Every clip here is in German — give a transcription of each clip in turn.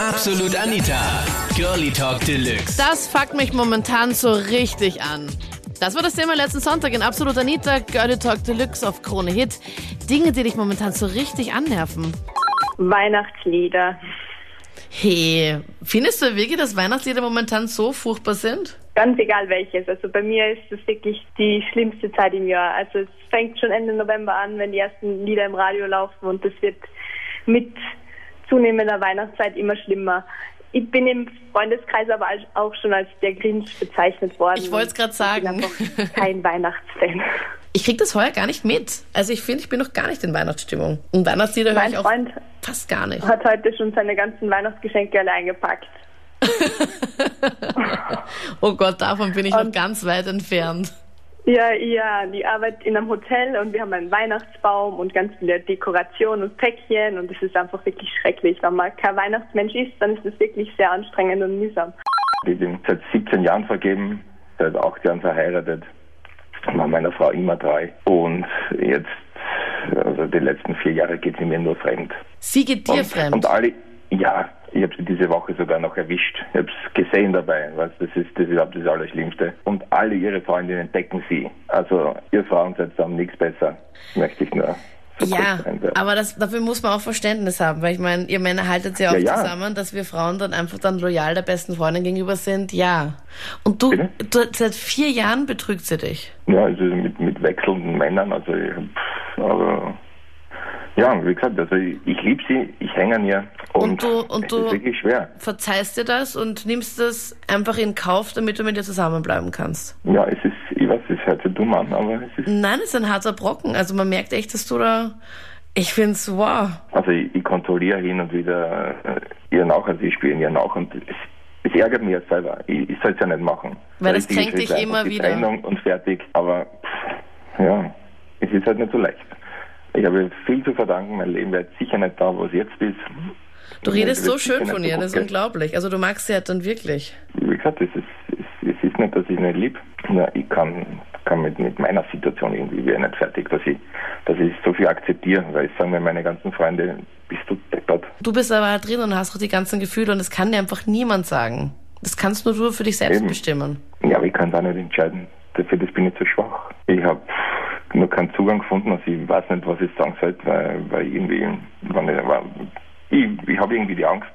Absolut Anita. Girlie Talk Deluxe. Das fuckt mich momentan so richtig an. Das war das Thema letzten Sonntag in Absolut Anita, Girlie Talk Deluxe auf Krone Hit. Dinge, die dich momentan so richtig annerven. Weihnachtslieder. Hey, findest du wirklich, dass Weihnachtslieder momentan so furchtbar sind? Ganz egal welches. Also bei mir ist es wirklich die schlimmste Zeit im Jahr. Also es fängt schon Ende November an, wenn die ersten Lieder im Radio laufen und es wird mit zunehmender Weihnachtszeit immer schlimmer. Ich bin im Freundeskreis aber auch schon als der Grinch bezeichnet worden. Ich wollte es gerade sagen. Ich bin einfach kein Weihnachtsfan. Ich krieg das heuer gar nicht mit. Also ich finde, ich bin noch gar nicht in Weihnachtsstimmung. Und Weihnachtslieder höre ich auch Freund fast gar nicht. hat heute schon seine ganzen Weihnachtsgeschenke allein gepackt. Oh Gott, davon bin ich noch Und- ganz weit entfernt. Ja, ja, die arbeitet in einem Hotel und wir haben einen Weihnachtsbaum und ganz viele Dekorationen und Päckchen und es ist einfach wirklich schrecklich. Wenn man kein Weihnachtsmensch ist, dann ist es wirklich sehr anstrengend und mühsam. Ich bin seit 17 Jahren vergeben, seit 8 Jahren verheiratet, war meiner Frau immer treu. Und jetzt, also die letzten vier Jahre geht sie mir nur fremd. Sie geht dir und, fremd. Und alle, ja, ich habe sie diese Woche sogar noch erwischt. Ich habe es gesehen dabei, was das ist, das ist das Allerschlimmste. Und alle ihre Freundinnen decken sie. Also ihr Frauen seid zusammen nichts besser, möchte ich nur. ja, einwerfen. aber das, dafür muss man auch Verständnis haben, weil ich meine, ihr Männer haltet ja auch Ja, ja. zusammen, dass wir Frauen dann einfach dann loyal der besten Freundin gegenüber sind. Ja. Und du, Bitte? du seit vier Jahren betrügt sie dich. Ja, also mit, mit wechselnden Männern, also ich, aber ja, wie gesagt, also ich, ich liebe sie, ich hänge an ihr und, Und du- und es du- ist wirklich schwer. Verzeihst dir das und nimmst das einfach in Kauf, damit du mit ihr zusammenbleiben kannst. Ja, es ist, ich weiß, es hört sich dumm an, aber es ist, Nein, es ist ein harter Brocken. Also man merkt echt, dass du da. Ich find's wow. also ich, ich kontrolliere hin und wieder äh, ihr nach, also ich spiele ihr nach und es, es ärgert mich jetzt selber. Ich, ich soll es ja nicht machen. Weil richtige kränkt dich immer wieder. Trennung und fertig, aber pff, ja, es ist halt nicht so leicht. Ich habe viel zu verdanken, mein Leben wäre jetzt sicher nicht da, wo es jetzt ist. Du redest so schön nicht von ihr, das ist unglaublich. Also du magst sie halt dann wirklich. wie gesagt, es ist, es, es ist nicht, dass ich nicht lieb. Nur ich kann, kann mit, mit meiner Situation irgendwie wäre nicht fertig, dass ich, dass ich so viel akzeptiere, weil ich sagen mir meine ganzen Freunde, bist du deppert. Du bist aber halt drin und hast auch die ganzen Gefühle und das kann dir einfach niemand sagen. Das kannst nur du für dich selbst Eben. bestimmen. Ja, aber ich kann da nicht entscheiden. Dafür das bin ich zu schwach. Ich habe nur keinen Zugang gefunden, also ich weiß nicht, was ich sagen sollte, weil, weil irgendwie, wenn ich, weil ich, ich habe irgendwie die Angst,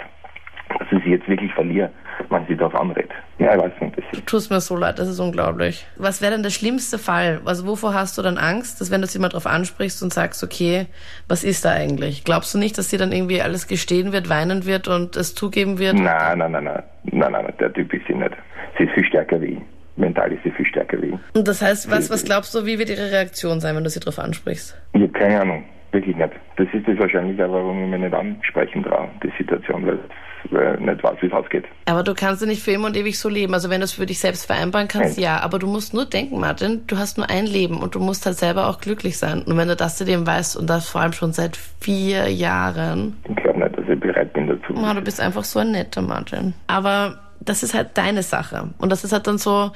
dass ich sie jetzt wirklich verliere, wenn sie das anredet. Ja, ich weiß nicht, das ist Tut mir so leid, das ist unglaublich. Was wäre denn der schlimmste Fall? Also wovor hast du dann Angst, dass wenn du sie mal drauf ansprichst und sagst, okay, was ist da eigentlich? Glaubst du nicht, dass sie dann irgendwie alles gestehen wird, weinen wird und es zugeben wird? Nein, nein, nein, nein, nein, nein, der Typ ist sie nicht. Sie ist viel stärker wie ich. Mental ist sie viel stärker wie. Und das heißt, was, was glaubst du, wie wird ihre Reaktion sein, wenn du sie drauf ansprichst? Ich habe keine Ahnung, wirklich nicht. Das ist das wahrscheinlich auch, warum ich mich nicht ansprechen traue, die Situation, weil ich nicht weiß, wie es ausgeht. Aber du kannst ja nicht für immer und ewig so leben. Also wenn du es für dich selbst vereinbaren kannst, Nein. ja. Aber du musst nur denken, Martin, du hast nur ein Leben und du musst halt selber auch glücklich sein. Und wenn du das zu dem weißt und das vor allem schon seit vier Jahren, Ich glaube nicht, dass ich bereit bin dazu. oh, du bist einfach so ein netter Martin. Aber das ist halt deine Sache. Und das ist halt dann so,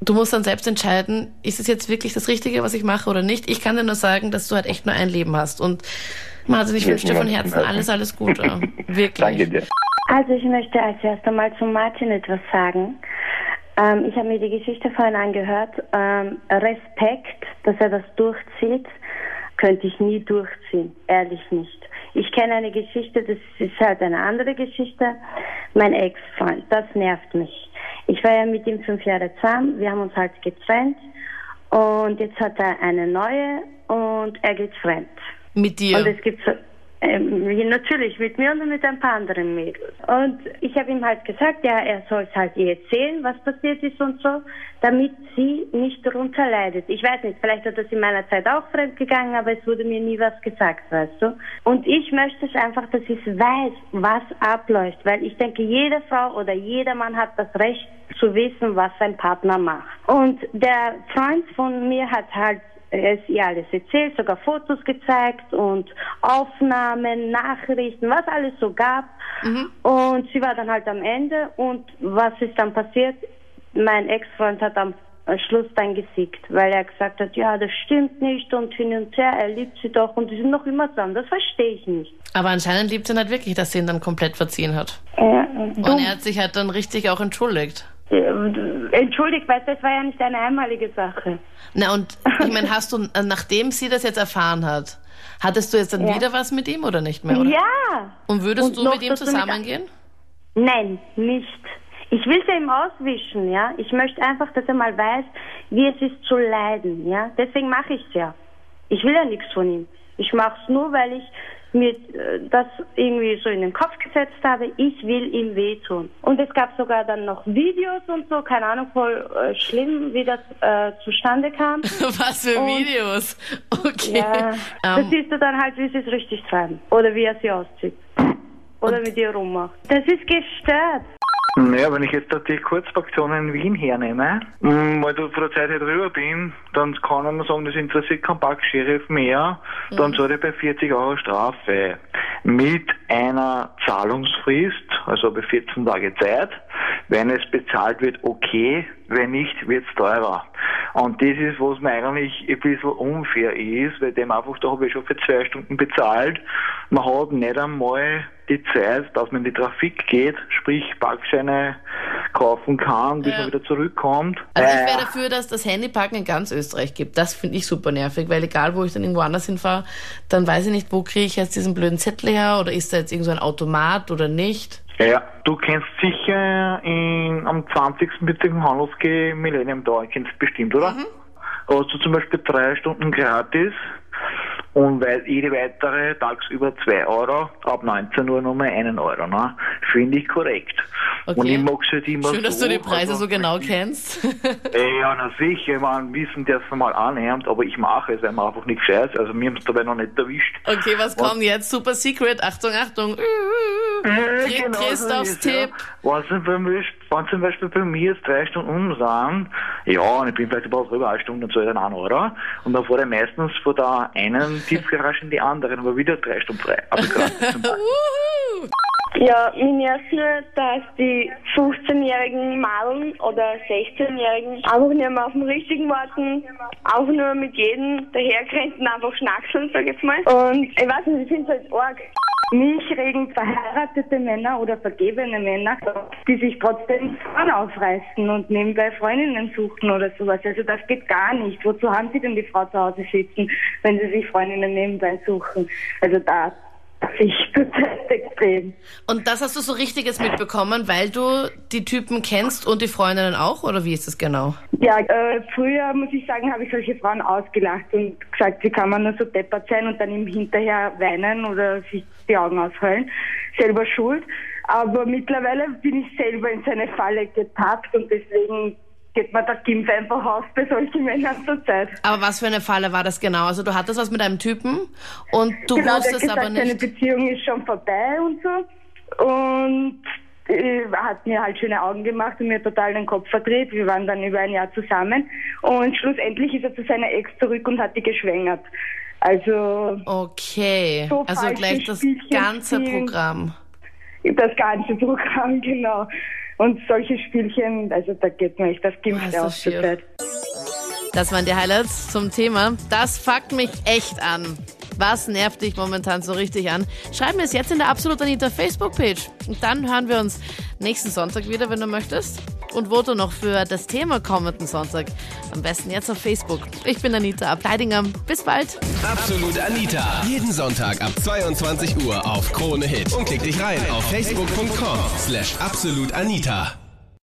du musst dann selbst entscheiden, ist es jetzt wirklich das Richtige, was ich mache oder nicht. Ich kann dir nur sagen, dass du halt echt nur ein Leben hast. Und Martin, ich wünsche dir von Herzen alles, alles Gute. Wirklich. Danke dir. Also ich möchte als erstes mal zu Martin etwas sagen. Ähm, ich habe mir die Geschichte vorhin angehört. Ähm, Respekt, dass er das durchzieht, könnte ich nie durchziehen. Ehrlich nicht. Ich kenne eine Geschichte, das ist halt eine andere Geschichte. Mein Ex-Freund, das nervt mich. Ich war ja mit ihm fünf Jahre zusammen, wir haben uns halt getrennt und jetzt hat er eine neue und er geht fremd. Mit dir. Und es gibt so, ähm, natürlich mit mir und mit ein paar anderen Mädels. Und ich habe ihm halt gesagt, ja, er soll es halt ihr erzählen, was passiert ist und so, damit sie nicht darunter leidet. Ich weiß nicht, vielleicht hat das in meiner Zeit auch fremd gegangen, aber es wurde mir nie was gesagt, weißt du. Und ich möchte es einfach, dass ich weiß, was abläuft, weil ich denke, jede Frau oder jeder Mann hat das Recht zu wissen, was sein Partner macht. Und der Freund von mir hat halt es ihr alles erzählt, sogar Fotos gezeigt und Aufnahmen, Nachrichten, was alles so gab. Und sie war dann halt am Ende und was ist dann passiert? Mein Ex-Freund hat am Schluss dann gesiegt, weil er gesagt hat, ja, das stimmt nicht und hin und her, er liebt sie doch und die sind noch immer zusammen. Das verstehe ich nicht. Aber anscheinend liebt sie nicht wirklich, dass sie ihn dann komplett verziehen hat. Ja, Und er hat sich halt dann richtig auch entschuldigt. Entschuldigt, weil das war ja nicht eine einmalige Sache. Na und ich meine, hast du, äh, nachdem sie das jetzt erfahren hat, hattest du jetzt dann Ja. wieder was mit ihm oder nicht mehr? Oder? Ja! Und würdest Und du mit ihm dazu mit- zusammengehen? Nein, nicht. Ich will es ja ihm auswischen, ja. Ich möchte einfach, dass er mal weiß, wie es ist zu leiden, ja. Deswegen mache ich es ja. Ich will ja nichts von ihm. Ich mache es nur, weil ich mir äh, das irgendwie so in den Kopf gesetzt habe. Ich will ihm wehtun. Und es gab sogar dann noch Videos und so, keine Ahnung, voll äh, schlimm, wie das äh, zustande kam. Was für Und- Videos? Okay. Ja, das Ähm, siehst du dann halt, wie sie es richtig treiben. Oder wie er sie auszieht. Oder mit ihr rummacht. Das ist gestört. Naja, wenn ich jetzt da die Kurzfraktionen in Wien hernehme, mh, weil du vor der Zeit hier drüber bin, dann kann man sagen, das interessiert kein Park-Sheriff mehr, dann zahle ich bei 40 Euro Strafe. Mit einer Zahlungsfrist, also bei 14 Tage Zeit. Wenn es bezahlt wird, okay, wenn nicht, wird es teurer. Und das ist, was mir eigentlich ein bisschen unfair ist, weil dem einfach, da habe ich schon für zwei Stunden bezahlt. Man hat nicht einmal die Zeit, dass man in die Trafik geht, sprich Parkscheine kaufen kann, bis Ja. man wieder zurückkommt. Also ich Äh, wäre dafür, dass das Handyparken in ganz Österreich gibt. Das finde ich super nervig, weil egal, wo ich dann irgendwo anders hinfahre, dann weiß ich nicht, wo kriege ich jetzt diesen blöden Zettel her oder ist da jetzt irgend so ein Automat oder nicht. Ja, du kennst sicher in, am 20. Bezirk im Handelsgeh Millennium Tower, kennst du bestimmt, oder? Hast du zum Beispiel drei Stunden gratis und weil jede weitere tagsüber zwei Euro, ab 19 Uhr nochmal einen Euro, ne? Finde ich korrekt. Okay. Und ich mag's halt immer Schön, dass so, du die Preise also, so genau kennst. Äh, Ja, na sicher, man wissen, der es mal annimmt, aber ich mache es, weil man einfach nicht gescheit Also mir haben es dabei noch nicht erwischt. Okay, was kommt jetzt? Super Secret. Achtung, Achtung. Krieg Christophs Tipp. Was zum Beispiel, wenn zum Beispiel bei mir jetzt drei Stunden um sind, ja, und ich bin vielleicht überhaupt drüber eine Stunde, dann zahle ich dann einen Euro. Und dann fahre ich meistens von der einen Tiefgarage in die andere, aber wieder drei Stunden frei. Gratis zum Beispiel. Wuhu. Ja, mich nervt nur, dass die 15-jährigen Madeln oder 16-jährigen einfach nicht mehr auf den richtigen warten, einfach nur mit jedem daherkrenten einfach schnackseln, sag ich jetzt mal. Und ich weiß nicht, ich finde es halt arg. Mich regen verheiratete Männer oder vergebene Männer, die sich trotzdem Frauen aufreißen und nebenbei Freundinnen suchen oder sowas. Also das geht gar nicht. Wozu haben sie denn die Frau zu Hause sitzen, wenn sie sich Freundinnen nebenbei suchen? Also da ich total extrem. Und das hast du so richtig jetzt mitbekommen, weil du die Typen kennst und die Freundinnen auch? Oder wie ist das genau? Ja, äh, früher, muss ich sagen, habe ich solche Frauen ausgelacht und gesagt, wie kann man nur so deppert sein und dann ihm hinterher weinen oder sich die Augen ausheulen. Selber schuld. Aber mittlerweile bin ich selber in seine Falle getappt und deswegen geht mir der Gimpf einfach aus bei solchen Männern zur Zeit. Aber was für eine Falle war das genau? Also du hattest was mit einem Typen und du genau, wusstest gesagt, aber seine nicht. Beziehung ist schon vorbei und so. Und äh, hat mir halt schöne Augen gemacht und mir total den Kopf verdreht. Wir waren dann über ein Jahr zusammen. Und schlussendlich ist er zu seiner Ex zurück und hat die geschwängert. Also Okay, So also gleich das ganze. Programm. Das ganze Programm, genau. Und solche Spielchen, also da geht mir echt das Gimpf das aus zur. Zeit. Das waren die Highlights zum Thema. Das fuckt mich echt an. Was nervt dich momentan so richtig an? Schreib mir es jetzt in der Absolut Anita Facebook-Page. Und dann hören wir uns nächsten Sonntag wieder, wenn du möchtest. Und vote noch für das Thema kommenden Sonntag. Am besten jetzt auf Facebook. Ich bin Anita Ableidinger. Bis bald. Absolut Anita. Jeden Sonntag ab 22 Uhr auf Krone Hit. Und klick dich rein auf facebook.com slash absolutanita.